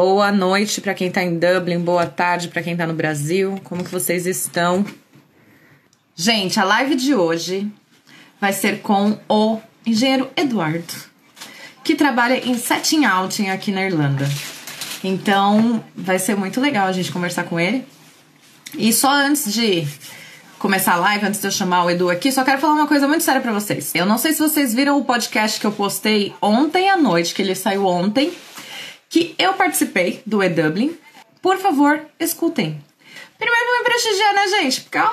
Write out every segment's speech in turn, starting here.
Boa noite para quem está em Dublin, boa tarde para quem está no Brasil. Como que vocês estão? Gente, a live de hoje vai ser com o engenheiro Eduardo, que trabalha em setting outing aqui na Irlanda. Então, vai ser muito legal a gente conversar com ele. E só antes de começar a live, antes de eu chamar o Edu aqui, só quero falar uma coisa muito séria para vocês. Eu não sei se vocês viram o podcast que eu postei ontem à noite, que ele saiu ontem, que eu participei do E-Dublin. Por favor, escutem. Primeiro pra me prestigiar, né, gente? Porque, ó,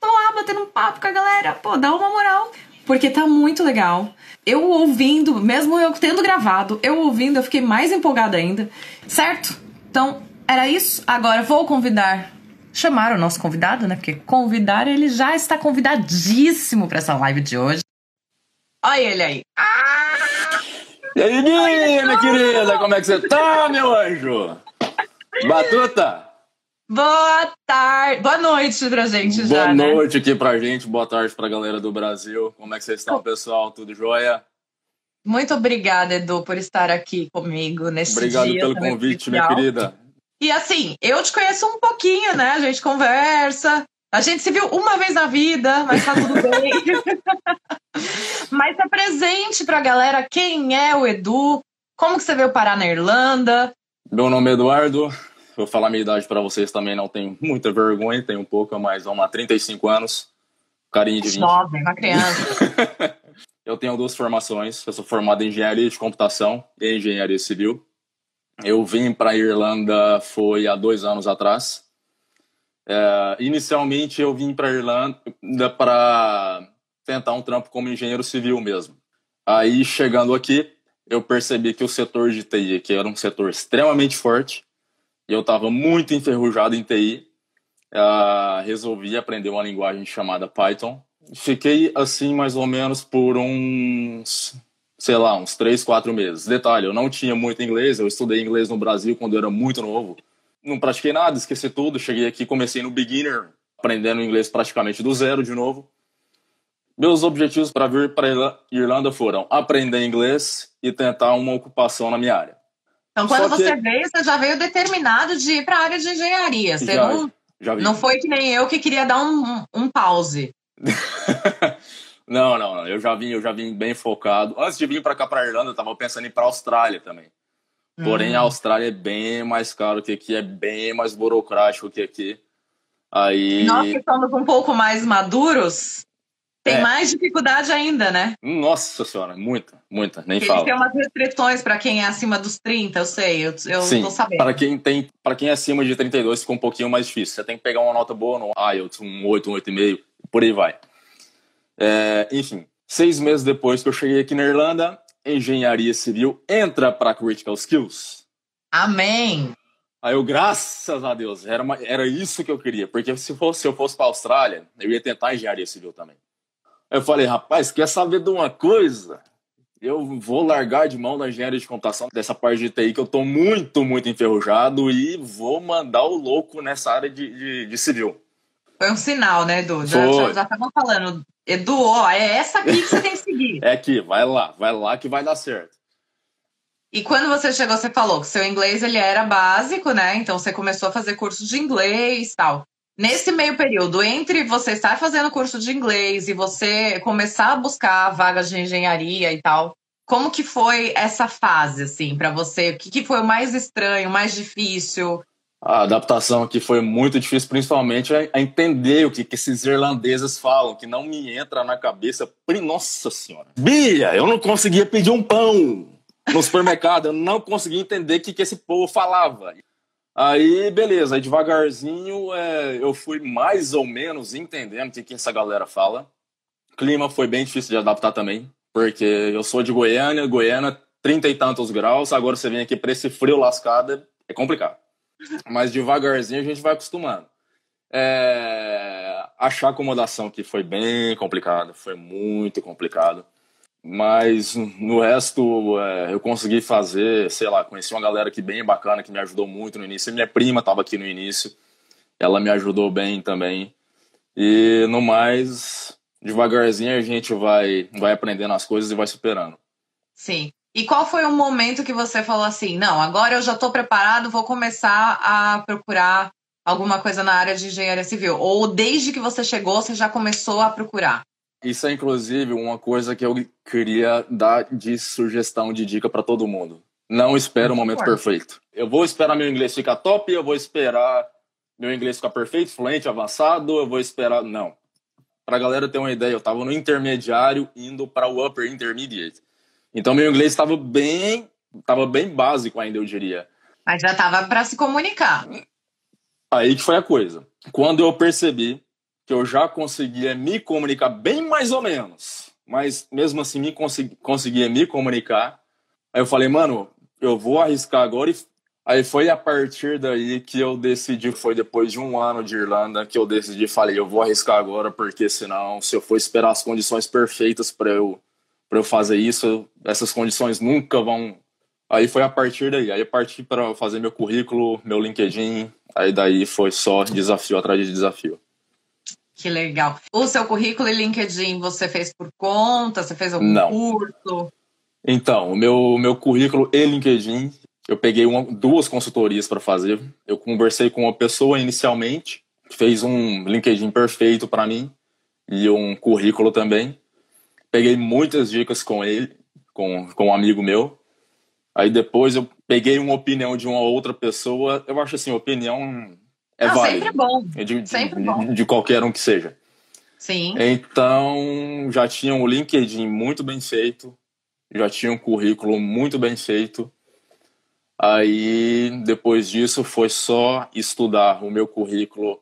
tô lá batendo um papo com a galera. Pô, dá uma moral. Porque tá muito legal. Eu ouvindo, mesmo eu tendo gravado, eu ouvindo, eu fiquei mais empolgada ainda. Certo? Então, era isso. Agora vou convidar chamar o nosso convidado, né? Porque convidar ele já está convidadíssimo para essa live de hoje. Olha ele aí. Ah! E aí, minha querida, como é que você tá, meu anjo? Batuta? Boa tarde, boa noite pra gente boa já, Boa noite né? aqui pra gente, boa tarde pra galera do Brasil. Como é que vocês estão, pessoal? Tudo jóia? Muito obrigada, Edu, por estar aqui comigo nesse Obrigado dia. Obrigado pelo convite, especial. minha querida. E assim, eu te conheço um pouquinho, né? A gente conversa. A gente se viu uma vez na vida, mas tá tudo bem. mas tá presente pra galera quem é o Edu, como que você veio parar na Irlanda. Meu nome é Eduardo, vou falar minha idade para vocês também, não tenho muita vergonha, tenho um pouco, mas vamos lá, 35 anos, carinho de 20. Jovem, uma criança. eu tenho duas formações, eu sou formado em Engenharia de Computação e Engenharia Civil. Eu vim para a Irlanda foi há dois anos atrás. É, inicialmente eu vim para Irlanda para tentar um trampo como engenheiro civil mesmo. Aí chegando aqui, eu percebi que o setor de TI, que era um setor extremamente forte, e eu estava muito enferrujado em TI, uh, resolvi aprender uma linguagem chamada Python. Fiquei assim mais ou menos por uns sei lá, uns três, quatro meses. Detalhe, eu não tinha muito inglês, eu estudei inglês no Brasil quando eu era muito novo. Não pratiquei nada, esqueci tudo. Cheguei aqui, comecei no beginner, aprendendo inglês praticamente do zero de novo. Meus objetivos para vir para Irlanda foram aprender inglês e tentar uma ocupação na minha área. Então, quando Só você que... veio, você já veio determinado de ir para a área de engenharia. Você já, não, já não foi que nem eu que queria dar um, um pause. Não, não, não. Eu já vim, eu já vim bem focado. Antes de vir para cá para Irlanda, eu tava pensando em ir para Austrália também. Porém, a hum. Austrália é bem mais caro que aqui, é bem mais burocrático que aqui. Aí. Nós que somos um pouco mais maduros, tem é. mais dificuldade ainda, né? Nossa senhora, muita, muita, nem fala. Tem umas restrições para quem é acima dos 30, eu sei, eu, eu Sim, tô sabendo. Para quem tem, para quem é acima de 32 fica um pouquinho mais difícil. Você tem que pegar uma nota boa no IELTS, um 8, um 8,5, por aí vai. É, enfim, seis meses depois que eu cheguei aqui na Irlanda, engenharia civil entra para Critical Skills. Amém! Aí eu, graças a Deus, era, uma, era isso que eu queria, porque se, fosse, se eu fosse para a Austrália, eu ia tentar engenharia civil também. Eu falei, rapaz, quer saber de uma coisa? Eu vou largar de mão da engenharia de computação, dessa parte de TI que eu tô muito, muito enferrujado e vou mandar o louco nessa área de, de, de civil. Foi um sinal, né, Edu? Já, já estavam falando, Edu, ó, é essa aqui que você tem que seguir. é aqui, vai lá, vai lá que vai dar certo. E quando você chegou, você falou que seu inglês ele era básico, né? Então você começou a fazer curso de inglês tal. Nesse meio período, entre você estar fazendo curso de inglês e você começar a buscar vagas de engenharia e tal, como que foi essa fase, assim, para você? O que, que foi o mais estranho, o mais difícil? A adaptação aqui foi muito difícil, principalmente a entender o que, que esses irlandeses falam, que não me entra na cabeça. Nossa senhora. Bia, eu não conseguia pedir um pão no supermercado, eu não conseguia entender o que, que esse povo falava. Aí, beleza, aí devagarzinho é, eu fui mais ou menos entendendo o que, que essa galera fala. Clima foi bem difícil de adaptar também, porque eu sou de Goiânia, Goiânia, trinta e tantos graus, agora você vem aqui para esse frio lascado, é complicado. Mas devagarzinho a gente vai acostumando. É... Achar acomodação aqui foi bem complicado, foi muito complicado. Mas no resto é, eu consegui fazer, sei lá, conheci uma galera aqui bem bacana que me ajudou muito no início. Minha prima estava aqui no início, ela me ajudou bem também. E no mais, devagarzinho a gente vai, vai aprendendo as coisas e vai superando. Sim. E qual foi o momento que você falou assim: não, agora eu já estou preparado, vou começar a procurar alguma coisa na área de engenharia civil? Ou desde que você chegou, você já começou a procurar? Isso é, inclusive, uma coisa que eu queria dar de sugestão, de dica para todo mundo. Não espera o momento perfeito. Eu vou esperar meu inglês ficar top, eu vou esperar meu inglês ficar perfeito, fluente, avançado, eu vou esperar. Não. Para a galera ter uma ideia, eu estava no intermediário indo para o upper intermediate. Então meu inglês estava bem, estava bem básico ainda, eu diria. Mas já estava para se comunicar. Aí que foi a coisa. Quando eu percebi que eu já conseguia me comunicar bem mais ou menos, mas mesmo assim me consegui, conseguia me comunicar, aí eu falei, mano, eu vou arriscar agora e Aí foi a partir daí que eu decidi, foi depois de um ano de Irlanda, que eu decidi, falei, eu vou arriscar agora, porque senão, se eu for esperar as condições perfeitas para eu, eu fazer isso, essas condições nunca vão. Aí foi a partir daí, aí parti para fazer meu currículo, meu LinkedIn, aí daí foi só desafio atrás de desafio. Que legal. O seu currículo e LinkedIn você fez por conta? Você fez algum Não. curso? Então, o meu, meu currículo e LinkedIn eu peguei uma, duas consultorias para fazer. Eu conversei com uma pessoa inicialmente, que fez um LinkedIn perfeito para mim e um currículo também. Peguei muitas dicas com ele, com, com um amigo meu. Aí depois eu peguei uma opinião de uma outra pessoa. Eu acho assim, opinião é Não, válida. Sempre é bom. De, sempre de, bom. De, de qualquer um que seja. Sim. Então, já tinha um LinkedIn muito bem feito, já tinha um currículo muito bem feito. Aí, depois disso, foi só estudar o meu currículo.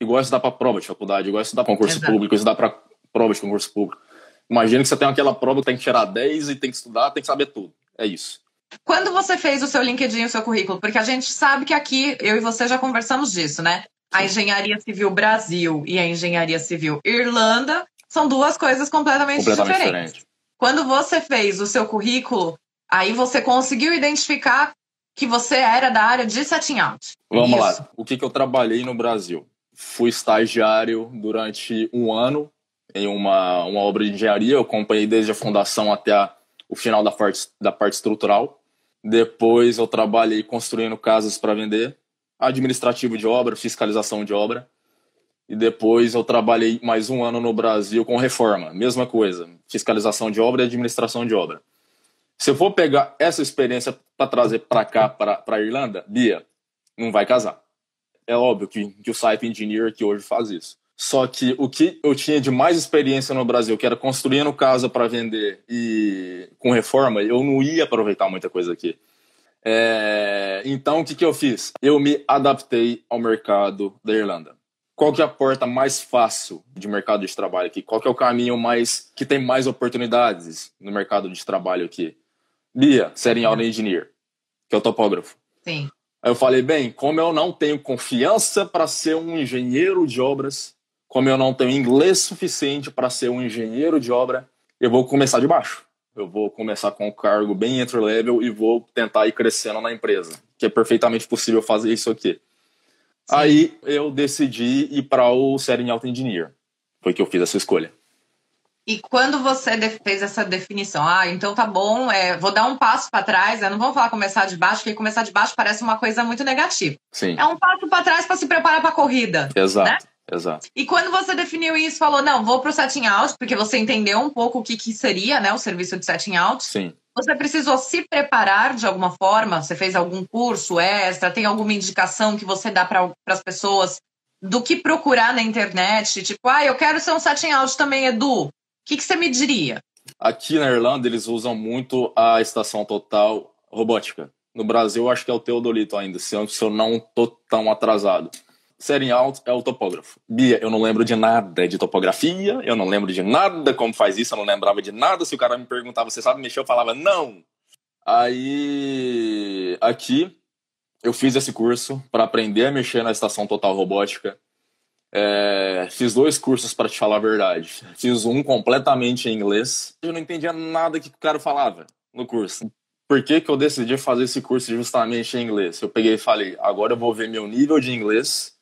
Igual estudar para prova de faculdade, igual estudar para concurso Exato. público, estudar para prova de concurso público. Imagina que você tem aquela prova que tem que tirar 10 e tem que estudar, tem que saber tudo. É isso. Quando você fez o seu LinkedIn, o seu currículo? Porque a gente sabe que aqui, eu e você já conversamos disso, né? A engenharia civil Brasil e a engenharia civil Irlanda são duas coisas completamente, completamente diferentes. Diferente. Quando você fez o seu currículo, Aí você conseguiu identificar que você era da área de setting out. Vamos Isso. lá. O que, que eu trabalhei no Brasil? Fui estagiário durante um ano em uma, uma obra de engenharia. Eu acompanhei desde a fundação até a, o final da parte, da parte estrutural. Depois eu trabalhei construindo casas para vender, administrativo de obra, fiscalização de obra. E depois eu trabalhei mais um ano no Brasil com reforma, mesma coisa, fiscalização de obra e administração de obra. Se eu for pegar essa experiência para trazer para cá, para a Irlanda, Bia, não vai casar. É óbvio que, que o site engineer que hoje faz isso. Só que o que eu tinha de mais experiência no Brasil, que era construindo casa para vender e com reforma, eu não ia aproveitar muita coisa aqui. É... Então, o que, que eu fiz? Eu me adaptei ao mercado da Irlanda. Qual que é a porta mais fácil de mercado de trabalho aqui? Qual que é o caminho mais que tem mais oportunidades no mercado de trabalho aqui? Bia, Setting Out Engineer, que é o topógrafo. Sim. Aí eu falei, bem, como eu não tenho confiança para ser um engenheiro de obras, como eu não tenho inglês suficiente para ser um engenheiro de obra, eu vou começar de baixo. Eu vou começar com um cargo bem entry level e vou tentar ir crescendo na empresa, que é perfeitamente possível fazer isso aqui. Sim. Aí eu decidi ir para o Out Engineer. Foi que eu fiz essa escolha. E quando você fez essa definição, ah, então tá bom, é, vou dar um passo para trás, né? não vamos falar começar de baixo, porque começar de baixo parece uma coisa muito negativa. Sim. É um passo para trás para se preparar para a corrida. Exato. Né? Exato. E quando você definiu isso, falou, não, vou para o setting out, porque você entendeu um pouco o que, que seria né, o serviço de setting out. Sim. Você precisou se preparar de alguma forma? Você fez algum curso extra? Tem alguma indicação que você dá para as pessoas do que procurar na internet? Tipo, ah, eu quero ser um setting out também, Edu que, que você me diria? Aqui na Irlanda, eles usam muito a estação total robótica. No Brasil, acho que é o Teodolito ainda, se eu, se eu não tô tão atrasado. Setting out é o topógrafo. Bia, eu não lembro de nada de topografia, eu não lembro de nada como faz isso, eu não lembrava de nada. Se o cara me perguntava, você sabe mexer? Eu falava, não. Aí, aqui, eu fiz esse curso para aprender a mexer na estação total robótica. É, fiz dois cursos para te falar a verdade. Fiz um completamente em inglês. Eu não entendia nada que o cara falava no curso. Por que, que eu decidi fazer esse curso justamente em inglês? Eu peguei e falei: agora eu vou ver meu nível de inglês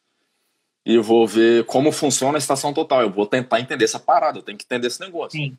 e vou ver como funciona a estação total. Eu vou tentar entender essa parada, eu tenho que entender esse negócio. Sim.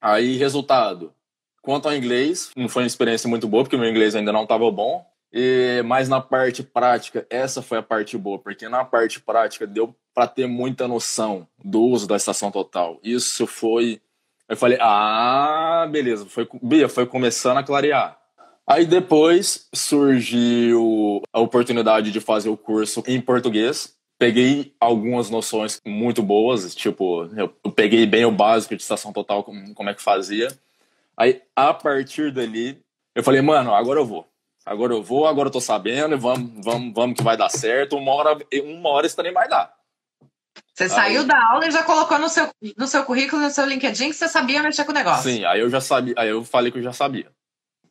Aí, resultado: Quanto ao inglês, não foi uma experiência muito boa, porque meu inglês ainda não estava bom. E, mas na parte prática, essa foi a parte boa, porque na parte prática deu para ter muita noção do uso da estação total. Isso foi. Eu falei, ah, beleza, foi, Bia, foi começando a clarear. Aí depois surgiu a oportunidade de fazer o curso em português. Peguei algumas noções muito boas, tipo, eu peguei bem o básico de estação total, como é que fazia. Aí, a partir dali, eu falei, mano, agora eu vou. Agora eu vou, agora eu tô sabendo, vamos, vamos, vamos que vai dar certo. Uma hora, uma hora isso também vai dar. Você aí, saiu da aula e já colocou no seu, no seu currículo, no seu LinkedIn, que você sabia mexer com o negócio. Sim, aí eu já sabia, aí eu falei que eu já sabia.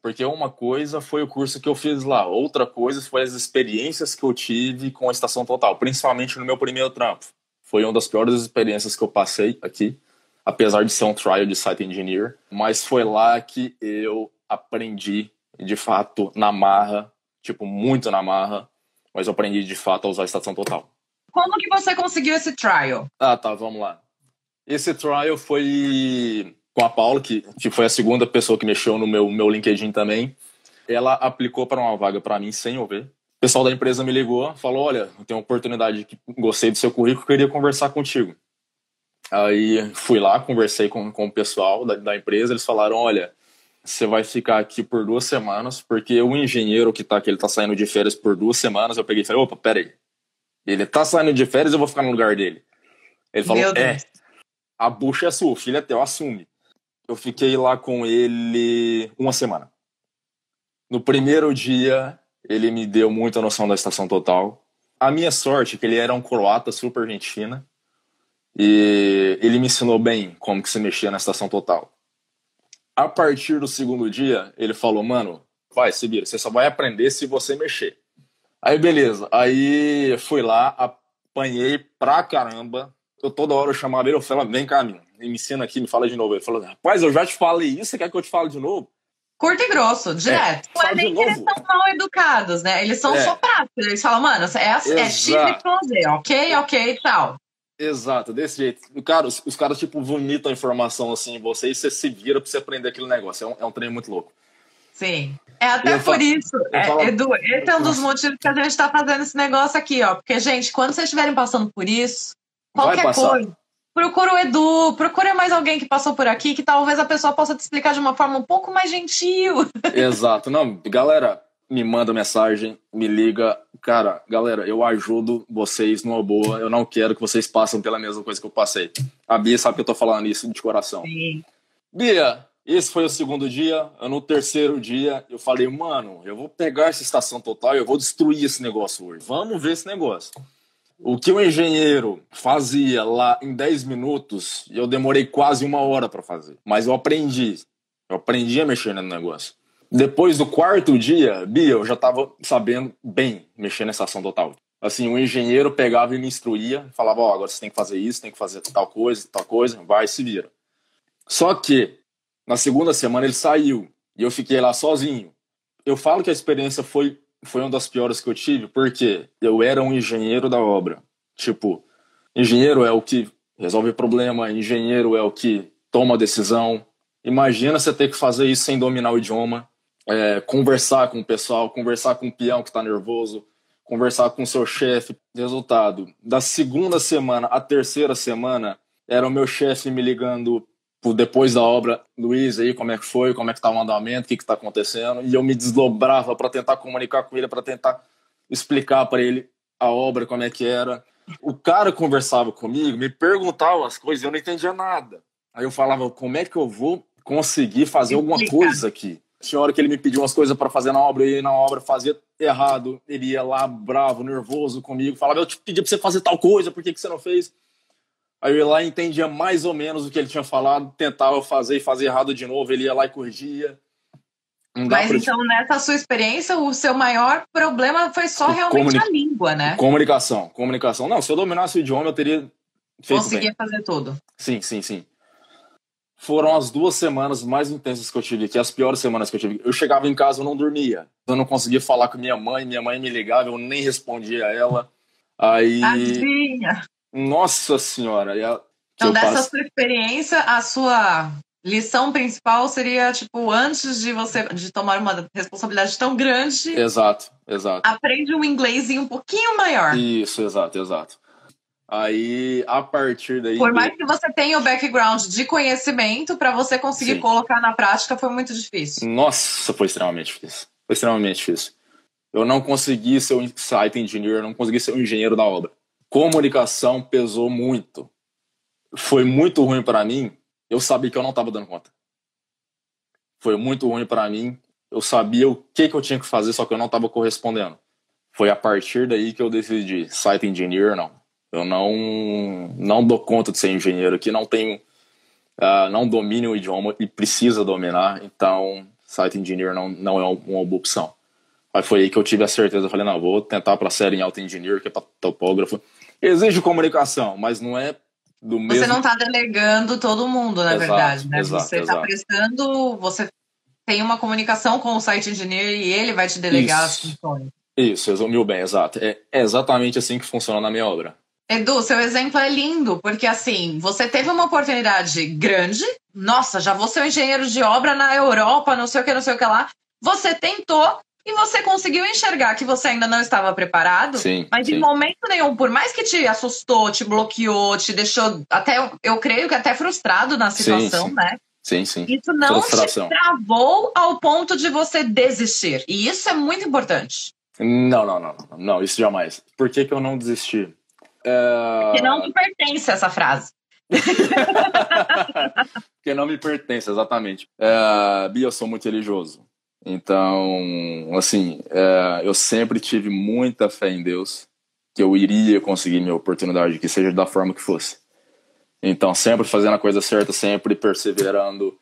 Porque uma coisa foi o curso que eu fiz lá, outra coisa foi as experiências que eu tive com a estação total, principalmente no meu primeiro trampo. Foi uma das piores experiências que eu passei aqui, apesar de ser um trial de site engineer, mas foi lá que eu aprendi de fato na marra, tipo muito na marra, mas eu aprendi de fato a usar a estação total. Como que você conseguiu esse trial? Ah, tá, vamos lá. Esse trial foi com a Paula, que, que foi a segunda pessoa que mexeu no meu, meu LinkedIn também. Ela aplicou para uma vaga para mim sem eu ver. O pessoal da empresa me ligou, falou: Olha, eu tenho uma oportunidade que gostei do seu currículo, queria conversar contigo. Aí fui lá, conversei com, com o pessoal da, da empresa, eles falaram: Olha, você vai ficar aqui por duas semanas, porque o engenheiro que tá aqui, ele tá saindo de férias por duas semanas. Eu peguei e falei: Opa, peraí. Ele tá saindo de férias, eu vou ficar no lugar dele. Ele falou: É, a bucha é sua, o filho é teu, assume. Eu fiquei lá com ele uma semana. No primeiro dia, ele me deu muita noção da estação total. A minha sorte é que ele era um croata super gente fina. E ele me ensinou bem como que se mexia na estação total. A partir do segundo dia, ele falou, mano, vai, se vira, você só vai aprender se você mexer. Aí, beleza. Aí, fui lá, apanhei pra caramba. Eu toda hora eu chamava ele, eu falava, vem cá, menino me ensina aqui, me fala de novo. Ele falou, rapaz, eu já te falei isso, você quer que eu te fale de novo? Curto e grosso, direto. É, não é nem que eles são mal educados, né? Eles são é. só práticos. Eles falam, mano, é, é X, ok, ok, tal. Exato, desse jeito. Cara, os, os caras, tipo, vomitam a informação assim em você e você se vira pra você aprender aquele negócio. É um, é um trem muito louco. Sim. É até por falo, isso, é, falo, Edu, esse é um dos motivos que a gente tá fazendo esse negócio aqui, ó. Porque, gente, quando vocês estiverem passando por isso, qualquer coisa, procura o Edu, procura mais alguém que passou por aqui, que talvez a pessoa possa te explicar de uma forma um pouco mais gentil. Exato. Não, galera, me manda mensagem, me liga. Cara, galera, eu ajudo vocês numa boa. Eu não quero que vocês passem pela mesma coisa que eu passei. A Bia sabe que eu tô falando isso de coração. Sim. Bia, esse foi o segundo dia. No terceiro dia, eu falei, mano, eu vou pegar essa estação total e eu vou destruir esse negócio hoje. Vamos ver esse negócio. O que o engenheiro fazia lá em 10 minutos, eu demorei quase uma hora para fazer. Mas eu aprendi. Eu aprendi a mexer no negócio. Depois do quarto dia, Bia, eu já estava sabendo bem mexer nessa ação total. Assim, o engenheiro pegava e me instruía, falava: Ó, oh, agora você tem que fazer isso, tem que fazer tal coisa, tal coisa, vai, se vira. Só que, na segunda semana, ele saiu e eu fiquei lá sozinho. Eu falo que a experiência foi foi uma das piores que eu tive, porque eu era um engenheiro da obra. Tipo, engenheiro é o que resolve problema, engenheiro é o que toma decisão. Imagina você ter que fazer isso sem dominar o idioma, é, conversar com o pessoal, conversar com o peão que está nervoso, conversar com o seu chefe. Resultado, da segunda semana à terceira semana, era o meu chefe me ligando depois da obra, Luiz, aí como é que foi, como é que tá o andamento, o que que tá acontecendo, e eu me desdobrava para tentar comunicar com ele, para tentar explicar para ele a obra, como é que era. O cara conversava comigo, me perguntava as coisas, eu não entendia nada. Aí eu falava, como é que eu vou conseguir fazer alguma coisa aqui? Tinha hora que ele me pediu umas coisas para fazer na obra, e na obra fazia errado, ele ia lá bravo, nervoso comigo, falava, eu te pedi para você fazer tal coisa, por que, que você não fez? Aí eu ia lá e entendia mais ou menos o que ele tinha falado, tentava fazer e fazer errado de novo, ele ia lá e corrigia. Mas pra... então, nessa sua experiência, o seu maior problema foi só realmente Comuni... a língua, né? Comunicação, comunicação. Não, se eu dominasse o idioma, eu teria feito Conseguia bem. fazer tudo. Sim, sim, sim. Foram as duas semanas mais intensas que eu tive aqui, as piores semanas que eu tive. Eu chegava em casa, eu não dormia. Eu não conseguia falar com minha mãe, minha mãe me ligava, eu nem respondia a ela. Aí... Tadinha! Nossa senhora! então, dessa passo... sua experiência, a sua lição principal seria, tipo, antes de você de tomar uma responsabilidade tão grande. Exato, exato. Aprende um inglês um pouquinho maior. Isso, exato, exato. Aí, a partir daí. Por mais que você tenha o background de conhecimento, para você conseguir Sim. colocar na prática foi muito difícil. Nossa, foi extremamente difícil. Foi extremamente difícil. Eu não consegui ser um site engineer, eu não consegui ser um engenheiro da obra. Comunicação pesou muito. Foi muito ruim para mim. Eu sabia que eu não estava dando conta. Foi muito ruim para mim. Eu sabia o que, que eu tinha que fazer, só que eu não estava correspondendo. Foi a partir daí que eu decidi, site engineer não eu não, não dou conta de ser engenheiro aqui, não tenho, uh, não domino o idioma e precisa dominar, então site engineer não, não é uma opção. Aí foi aí que eu tive a certeza, eu falei, não, vou tentar para a série em auto engineer, que é para topógrafo. Exige comunicação, mas não é do mesmo... Você não está delegando todo mundo, na exato, verdade, né? Exato, você está prestando, você tem uma comunicação com o site engineer e ele vai te delegar Isso. as funções. Isso, resumiu bem, exato. É exatamente assim que funciona na minha obra. Edu, seu exemplo é lindo, porque assim, você teve uma oportunidade grande. Nossa, já vou ser um engenheiro de obra na Europa, não sei o que, não sei o que lá. Você tentou e você conseguiu enxergar que você ainda não estava preparado. Sim, mas sim. em momento nenhum, por mais que te assustou, te bloqueou, te deixou até, eu creio que até frustrado na situação, sim, sim. né? Sim, sim. Isso não Frustração. te travou ao ponto de você desistir. E isso é muito importante. Não, não, não, não, não, isso jamais. Por que, que eu não desisti? É... Que não me pertence essa frase. que não me pertence, exatamente. É, Bia, eu sou muito religioso. Então, assim, é, eu sempre tive muita fé em Deus que eu iria conseguir minha oportunidade, que seja da forma que fosse. Então, sempre fazendo a coisa certa, sempre perseverando,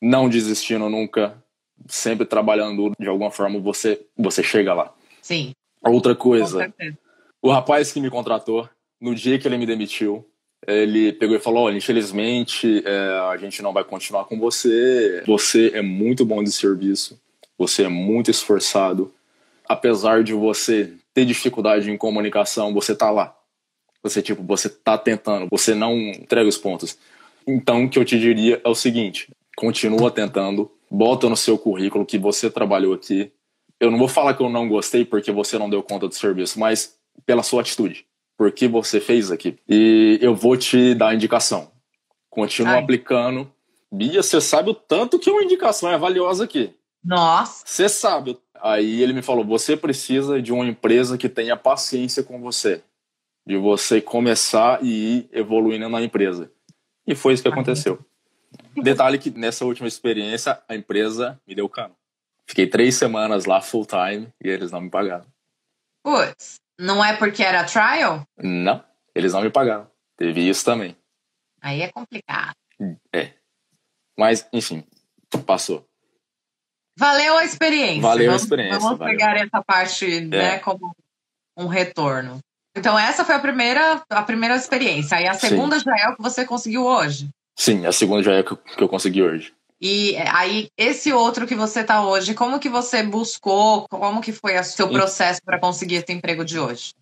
não desistindo nunca, sempre trabalhando de alguma forma, você, você chega lá. Sim. Outra coisa, o rapaz que me contratou, no dia que ele me demitiu, ele pegou e falou: Olha, infelizmente é, a gente não vai continuar com você. Você é muito bom de serviço, você é muito esforçado. Apesar de você ter dificuldade em comunicação, você tá lá. Você, tipo, você tá tentando, você não entrega os pontos. Então, o que eu te diria é o seguinte: continua tentando, bota no seu currículo que você trabalhou aqui. Eu não vou falar que eu não gostei porque você não deu conta do serviço, mas pela sua atitude porque você fez aqui. E eu vou te dar a indicação. Continua Ai. aplicando. Bia, você sabe o tanto que uma indicação é valiosa aqui. Nossa. Você sabe. Aí ele me falou: você precisa de uma empresa que tenha paciência com você. De você começar e ir evoluindo na empresa. E foi isso que aconteceu. Detalhe que nessa última experiência, a empresa me deu cano. Fiquei três semanas lá full time e eles não me pagaram. Putz. Não é porque era trial? Não, eles não me pagaram. Teve isso também. Aí é complicado. É. Mas, enfim, passou. Valeu a experiência. Valeu vamos, a experiência. Vamos valeu. pegar essa parte é. né, como um retorno. Então, essa foi a primeira, a primeira experiência. Aí a segunda Sim. já é o que você conseguiu hoje. Sim, a segunda já é o que eu consegui hoje. E aí, esse outro que você está hoje, como que você buscou? Como que foi o seu processo para conseguir esse emprego de hoje?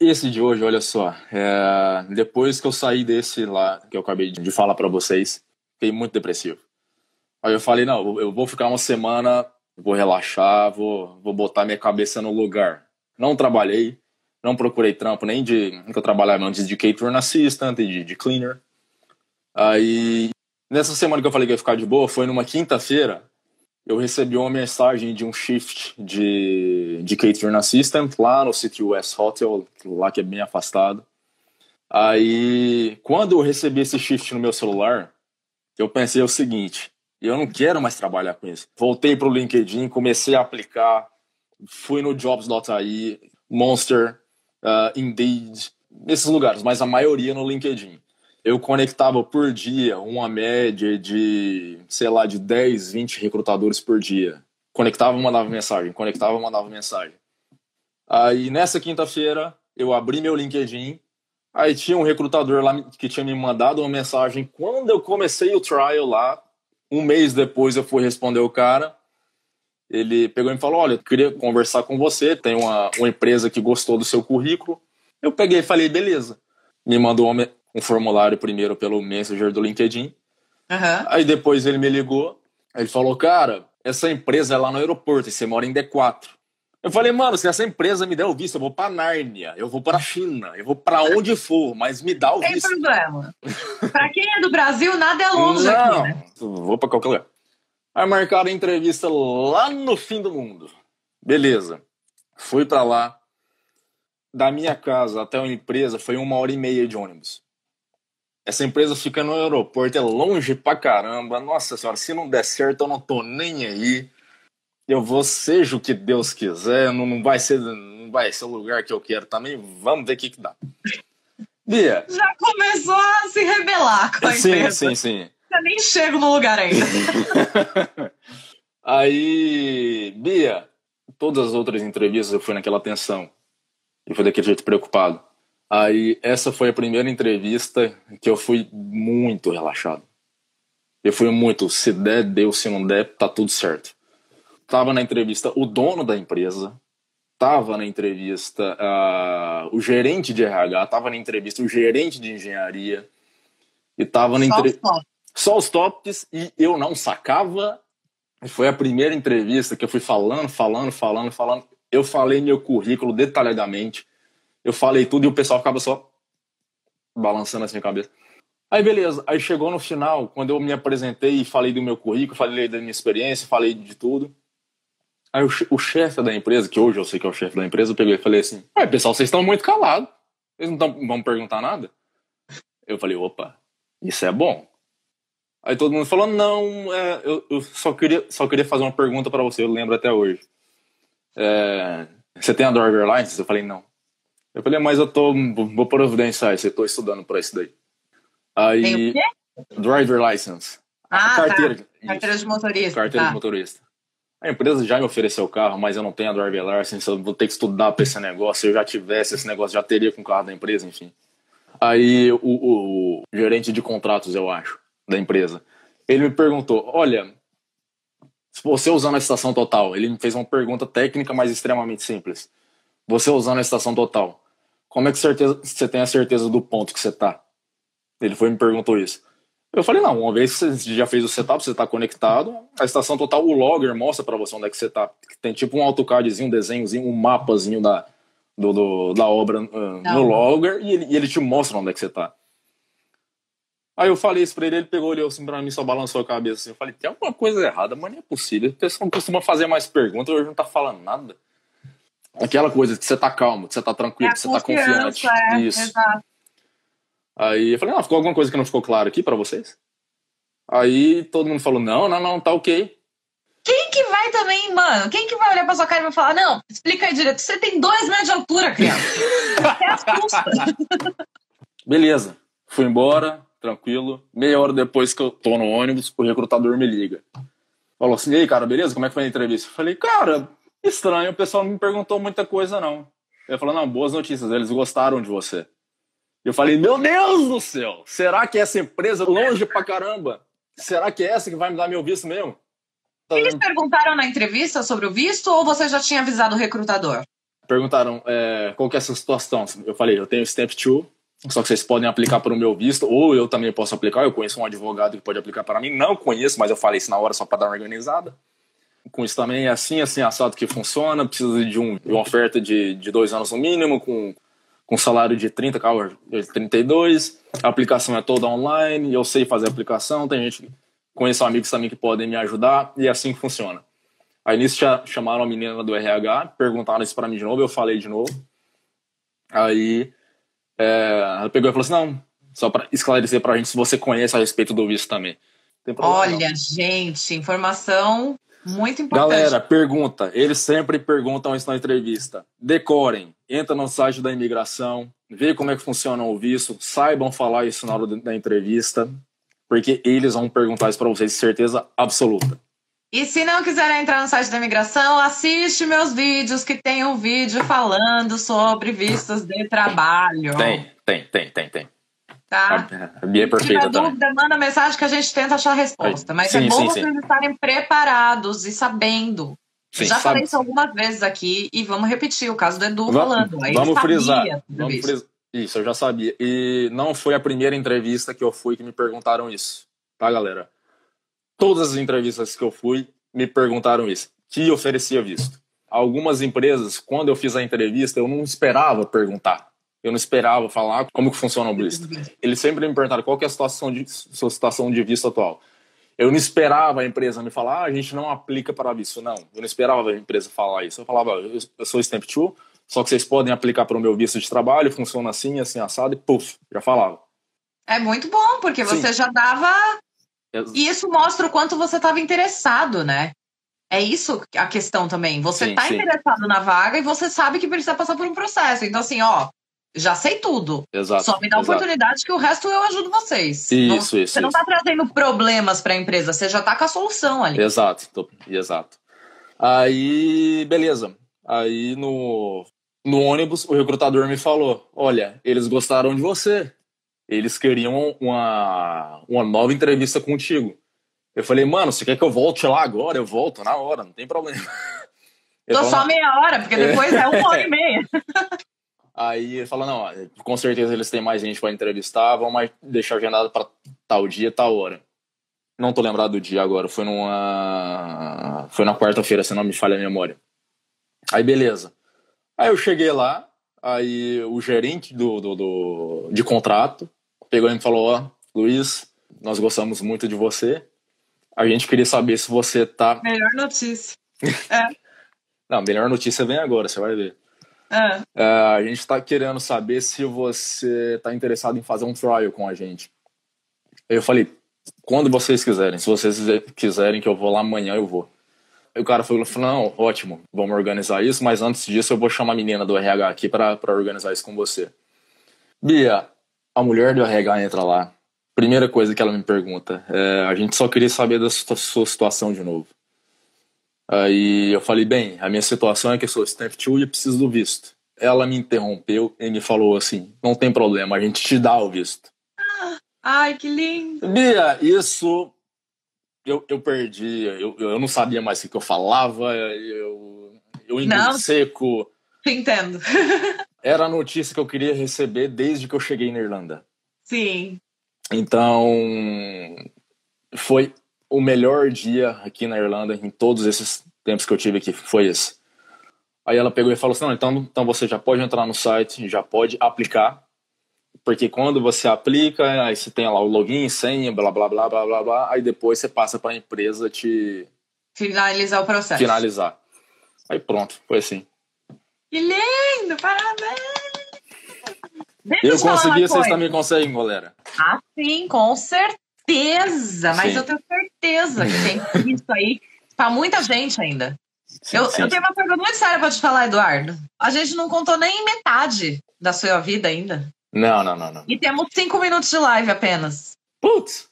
Esse de hoje, olha só, é... depois que eu saí desse lá, que eu acabei de falar para vocês, fiquei muito depressivo. Aí eu falei, não, eu vou ficar uma semana, vou relaxar, vou, vou botar minha cabeça no lugar. Não trabalhei, não procurei trampo nem de que eu trabalhava antes de catering assistant, de, de cleaner. Aí Nessa semana que eu falei que ia ficar de boa, foi numa quinta-feira, eu recebi uma mensagem de um shift de, de catering assistant lá no City West Hotel, lá que é bem afastado. Aí, quando eu recebi esse shift no meu celular, eu pensei o seguinte: eu não quero mais trabalhar com isso. Voltei para o LinkedIn, comecei a aplicar, fui no Jobs.ai, Monster, uh, Indeed, esses lugares, mas a maioria no LinkedIn eu conectava por dia uma média de, sei lá, de 10, 20 recrutadores por dia. Conectava, mandava mensagem, conectava, mandava mensagem. Aí nessa quinta-feira eu abri meu LinkedIn, aí tinha um recrutador lá que tinha me mandado uma mensagem quando eu comecei o trial lá. Um mês depois eu fui responder o cara. Ele pegou e me falou: Olha, eu queria conversar com você. Tem uma, uma empresa que gostou do seu currículo. Eu peguei e falei: Beleza. Me mandou uma, um formulário primeiro pelo Messenger do LinkedIn. Uhum. Aí depois ele me ligou, ele falou, cara, essa empresa é lá no aeroporto e você mora em D4. Eu falei, mano, se essa empresa me der o visto, eu vou pra Nárnia, eu vou pra China, eu vou pra onde for, mas me dá o Tem visto. problema. pra quem é do Brasil, nada é longe Não, aqui, né? vou pra qualquer lugar. Aí marcaram a entrevista lá no fim do mundo. Beleza. Fui pra lá. Da minha casa até a empresa foi uma hora e meia de ônibus. Essa empresa fica no aeroporto, é longe pra caramba. Nossa senhora, se não der certo, eu não tô nem aí. Eu vou, seja o que Deus quiser, não, não vai ser não vai ser o lugar que eu quero também. Vamos ver o que, que dá. Bia. Já começou a se rebelar com a sim, empresa. sim, sim. Eu nem chego no lugar ainda. Aí, Bia, todas as outras entrevistas eu fui naquela tensão. E foi daquele jeito preocupado. Aí, essa foi a primeira entrevista que eu fui muito relaxado. Eu fui muito, se der, deu, se não der, tá tudo certo. Tava na entrevista o dono da empresa, tava na entrevista uh, o gerente de RH, tava na entrevista o gerente de engenharia, e tava na entrevista. Só os tops, e eu não sacava. Foi a primeira entrevista que eu fui falando, falando, falando, falando. Eu falei meu currículo detalhadamente. Eu falei tudo e o pessoal ficava só balançando assim a cabeça. Aí beleza, aí chegou no final, quando eu me apresentei e falei do meu currículo, falei da minha experiência, falei de tudo. Aí o, o chefe da empresa, que hoje eu sei que é o chefe da empresa, eu peguei e falei assim: Ué, pessoal, vocês estão muito calados. Vocês não tão, vão perguntar nada? Eu falei: opa, isso é bom. Aí todo mundo falou: não, é, eu, eu, só, queria, só queria fazer uma pergunta para você, eu lembro até hoje. É, você tem a driver license? Eu falei: não. Eu falei: mas eu tô, vou providenciar isso, eu tô estudando para isso daí. Aí, tem o quê? Driver license. Ah, carteira, tá. carteira de motorista. Carteira tá. de motorista. A empresa já me ofereceu o carro, mas eu não tenho a driver license, eu vou ter que estudar para esse negócio. Se eu já tivesse esse negócio, já teria com o carro da empresa, enfim. Aí o, o, o gerente de contratos, eu acho, da empresa, ele me perguntou: Olha, você usando a estação total, ele me fez uma pergunta técnica, mas extremamente simples. Você usando a estação total, como é que certeza, você tem a certeza do ponto que você tá? Ele foi me perguntou isso. Eu falei, não, uma vez que você já fez o setup, você está conectado, a estação total, o logger mostra para você onde é que você está. Tem tipo um AutoCADzinho, um desenhozinho, um mapazinho da, do, do da obra uh, no logger e ele, e ele te mostra onde é que você está. Aí eu falei isso pra ele, ele pegou, olhou assim pra mim, só balançou a cabeça assim. Eu falei, tem alguma coisa errada, mas não é possível. O pessoal costuma fazer mais perguntas, hoje não tá falando nada. Aquela coisa de você tá calmo, de você tá tranquilo, É de você tá confiante. É, isso. Exato. Aí eu falei, não, ficou alguma coisa que não ficou claro aqui para vocês? Aí todo mundo falou, não, não, não, tá ok. Quem que vai também, mano? Quem que vai olhar pra sua cara e vai falar, não, explica aí direito, você tem dois metros de altura, criança. Até assusta. Beleza, fui embora, tranquilo. Meia hora depois que eu tô no ônibus, o recrutador me liga. Falou assim, e aí, cara, beleza? Como é que foi a entrevista? Eu falei, cara, estranho, o pessoal não me perguntou muita coisa, não. Ele falou, não, boas notícias, eles gostaram de você. Eu falei, meu Deus do céu, será que essa empresa longe pra caramba? Será que é essa que vai me dar meu visto mesmo? Eles perguntaram na entrevista sobre o visto ou você já tinha avisado o recrutador? Perguntaram é, qual que é essa situação. Eu falei, eu tenho Step 2, só que vocês podem aplicar para o meu visto, ou eu também posso aplicar. Eu conheço um advogado que pode aplicar para mim. Não conheço, mas eu falei isso na hora só para dar uma organizada. Com isso também é assim, assim, assado que funciona. Precisa de, um, de uma oferta de, de dois anos no mínimo, com com salário de 30, carro de 32. A aplicação é toda online, eu sei fazer a aplicação, tem gente, conheço amigos também que podem me ajudar, e é assim que funciona. Aí nisso chamaram a menina do RH, perguntaram isso para mim de novo, eu falei de novo. Aí é, ela pegou e falou assim: não, só para esclarecer para a gente se você conhece a respeito do visto também. Olha, não. gente, informação muito importante. Galera, pergunta. Eles sempre perguntam isso na entrevista. Decorem. Entra no site da imigração, vê como é que funciona o visto, saibam falar isso na hora da entrevista, porque eles vão perguntar isso para vocês, certeza absoluta. E se não quiserem entrar no site da imigração, assiste meus vídeos, que tem um vídeo falando sobre vistos de trabalho. Tem, tem, tem, tem, tem. Tá? A Bia é perfeita Se tiver dúvida, manda mensagem que a gente tenta achar a resposta. Mas sim, é bom sim, vocês sim. estarem preparados e sabendo. Sim, já sabe. falei isso algumas vezes aqui e vamos repetir o caso do Edu Va- falando. Aí Vamos frisar. Vamos isso. frisar. Isso, eu já sabia. E não foi a primeira entrevista que eu fui que me perguntaram isso. tá, galera? Todas as entrevistas que eu fui me perguntaram isso, que oferecia visto. Algumas empresas, quando eu fiz a entrevista, eu não esperava perguntar. Eu não esperava falar como que funciona o visto. Eles sempre me perguntaram qual que é a situação de, sua situação de visto atual. Eu não esperava a empresa me falar, ah, a gente não aplica para visto. Não, eu não esperava a empresa falar isso. Eu falava, eu sou Stamp 2, só que vocês podem aplicar para o meu visto de trabalho, funciona assim, assim, assado, e puf, já falava. É muito bom, porque você Sim. já dava. E isso mostra o quanto você estava interessado, né? É isso a questão também. Você está interessado na vaga e você sabe que precisa passar por um processo. Então, assim, ó, já sei tudo. Exato. Só me dá exato. oportunidade que o resto eu ajudo vocês. Isso, não, isso. Você isso. não está trazendo problemas para a empresa, você já está com a solução ali. Exato, tô, exato. Aí, beleza. Aí no, no ônibus, o recrutador me falou: Olha, eles gostaram de você. Eles queriam uma, uma nova entrevista contigo. Eu falei, mano, você quer que eu volte lá agora? Eu volto na hora, não tem problema. Tô falou, só meia hora, porque depois é, é uma hora e meia. Aí ele falou, não, com certeza eles têm mais gente para entrevistar, vamos deixar agendado para tal dia, tal hora. Não tô lembrado do dia agora, foi numa. Foi na quarta-feira, se não me falha a memória. Aí beleza. Aí eu cheguei lá, aí o gerente do, do, do de contrato pegou e me falou: Ó, oh, Luiz, nós gostamos muito de você. A gente queria saber se você tá. Melhor notícia. É. Não, melhor notícia vem agora, você vai ver. É, a gente está querendo saber se você está interessado em fazer um trial com a gente. Eu falei, quando vocês quiserem. Se vocês quiserem que eu vou lá amanhã, eu vou. Aí o cara falou, não, ótimo, vamos organizar isso, mas antes disso eu vou chamar a menina do RH aqui para organizar isso com você. Bia, a mulher do RH entra lá. Primeira coisa que ela me pergunta, é, a gente só queria saber da sua situação de novo. Aí eu falei, bem, a minha situação é que eu sou Stamp 2 e preciso do visto. Ela me interrompeu e me falou assim, não tem problema, a gente te dá o visto. Ai, que lindo! Bia, isso eu, eu perdi, eu, eu não sabia mais o que eu falava, eu, eu indo seco. Entendo. Era a notícia que eu queria receber desde que eu cheguei na Irlanda. Sim. Então, foi o melhor dia aqui na Irlanda em todos esses tempos que eu tive aqui, foi esse. Aí ela pegou e falou assim: não, então, então você já pode entrar no site, já pode aplicar, porque quando você aplica, aí você tem lá o login, senha, blá blá blá blá blá blá, aí depois você passa para a empresa te finalizar o processo. Finalizar. Aí pronto, foi assim. Que lindo, parabéns! Deixa eu consegui, vocês também conseguem, galera. Ah, sim, com certeza. Mas sim. eu tenho certeza que tem isso aí para muita gente ainda. Sim, eu, sim. eu tenho uma pergunta muito séria para te falar, Eduardo. A gente não contou nem metade da sua vida ainda. Não, não, não, não. E temos cinco minutos de live apenas. Putz!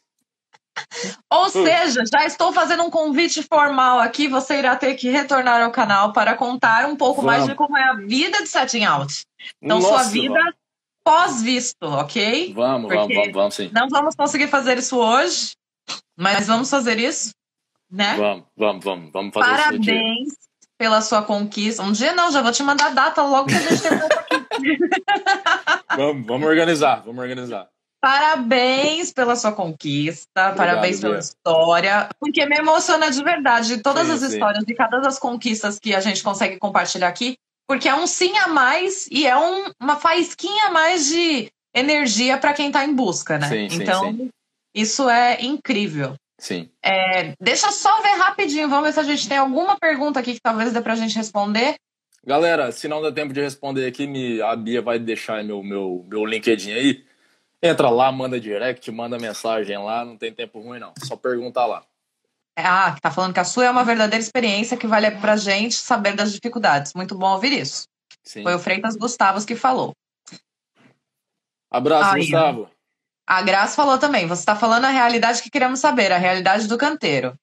Ou Putz. seja, já estou fazendo um convite formal aqui. Você irá ter que retornar ao canal para contar um pouco vamos. mais de como é a vida de setting out. Então, Nossa, sua vida pós-visto, ok? Vamos, Porque vamos, vamos, vamos sim. Não vamos conseguir fazer isso hoje, mas vamos fazer isso, né? Vamos, vamos, vamos, vamos fazer Parabéns isso. Parabéns pela sua conquista. Um dia não, já vou te mandar a data logo que a gente terminar aqui. vamos, vamos organizar, vamos organizar. Parabéns pela sua conquista, Obrigado, parabéns pela história, porque me emociona de verdade todas sim, as sim. histórias de cada das conquistas que a gente consegue compartilhar aqui, porque é um sim a mais e é um, uma faísquinha a mais de energia para quem está em busca, né? Sim, então, isso é incrível. Sim. É, deixa eu só ver rapidinho, vamos ver se a gente tem alguma pergunta aqui que talvez dê pra gente responder. Galera, se não der tempo de responder aqui, me, a Bia vai deixar meu, meu, meu LinkedIn aí. Entra lá, manda direct, manda mensagem lá, não tem tempo ruim não. Só pergunta lá. Ah, tá falando que a sua é uma verdadeira experiência que vale pra gente saber das dificuldades. Muito bom ouvir isso. Sim. Foi o Freitas Gustavos que falou. Abraço, aí, Gustavo. A Graça falou também. Você está falando a realidade que queremos saber, a realidade do canteiro.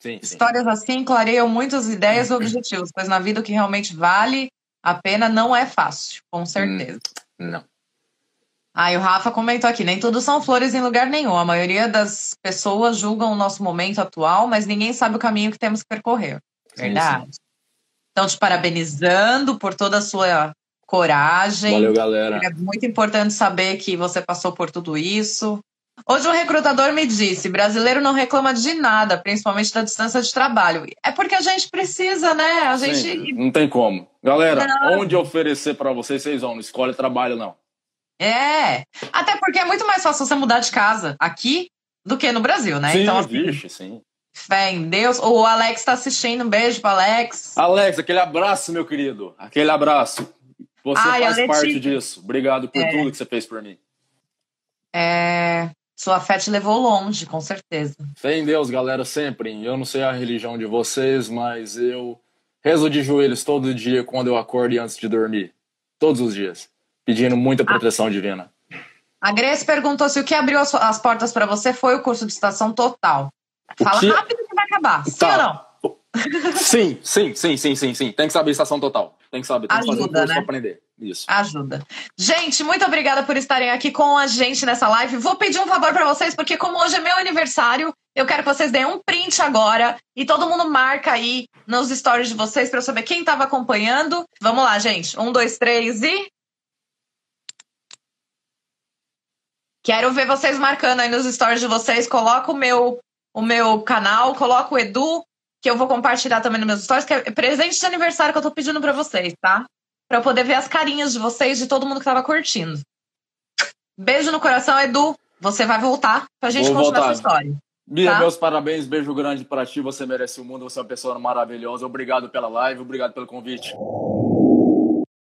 Sim, Histórias sim. assim clareiam muitas ideias e objetivos, pois na vida o que realmente vale a pena não é fácil, com certeza. Hum, não. Ah, o Rafa comentou aqui, nem tudo são flores em lugar nenhum. A maioria das pessoas julgam o nosso momento atual, mas ninguém sabe o caminho que temos que percorrer. Verdade. Sim, sim. Então, te parabenizando por toda a sua coragem. Valeu, galera. É muito importante saber que você passou por tudo isso. Hoje um recrutador me disse: brasileiro não reclama de nada, principalmente da distância de trabalho. É porque a gente precisa, né? A gente. Sim, não tem como. Galera, não. onde oferecer para vocês, vocês vão. Não escolhe trabalho, não. É. Até porque é muito mais fácil você mudar de casa aqui do que no Brasil, né? Sim, então, assim, vixe, sim. Fé em Deus. O Alex está assistindo. Um beijo pro Alex. Alex, aquele abraço, meu querido. Aquele abraço. Você Ai, faz parte disso. Obrigado por é. tudo que você fez por mim. É. Sua fé te levou longe, com certeza. Fé em Deus, galera, sempre. Eu não sei a religião de vocês, mas eu rezo de joelhos todo dia quando eu acordo e antes de dormir. Todos os dias. Pedindo muita proteção ah. divina. A Grace perguntou se o que abriu as, as portas para você foi o curso de estação total. Fala que... rápido que vai acabar. Sim tá. ou não? Sim, sim, sim, sim, sim, sim. Tem que saber estação total. Tem que saber. Tem Ajuda, que fazer um curso né? pra aprender. Isso. Ajuda. Gente, muito obrigada por estarem aqui com a gente nessa live. Vou pedir um favor para vocês, porque como hoje é meu aniversário, eu quero que vocês deem um print agora e todo mundo marca aí nos stories de vocês para eu saber quem estava acompanhando. Vamos lá, gente. Um, dois, três e. Quero ver vocês marcando aí nos stories de vocês. Coloca o meu, o meu canal, coloca o Edu, que eu vou compartilhar também nos meus stories, que é presente de aniversário que eu tô pedindo para vocês, tá? Para eu poder ver as carinhas de vocês, de todo mundo que tava curtindo. Beijo no coração, Edu. Você vai voltar pra gente vou continuar voltar. essa história. Bia, tá? meus parabéns, beijo grande para ti. Você merece o mundo, você é uma pessoa maravilhosa. Obrigado pela live, obrigado pelo convite.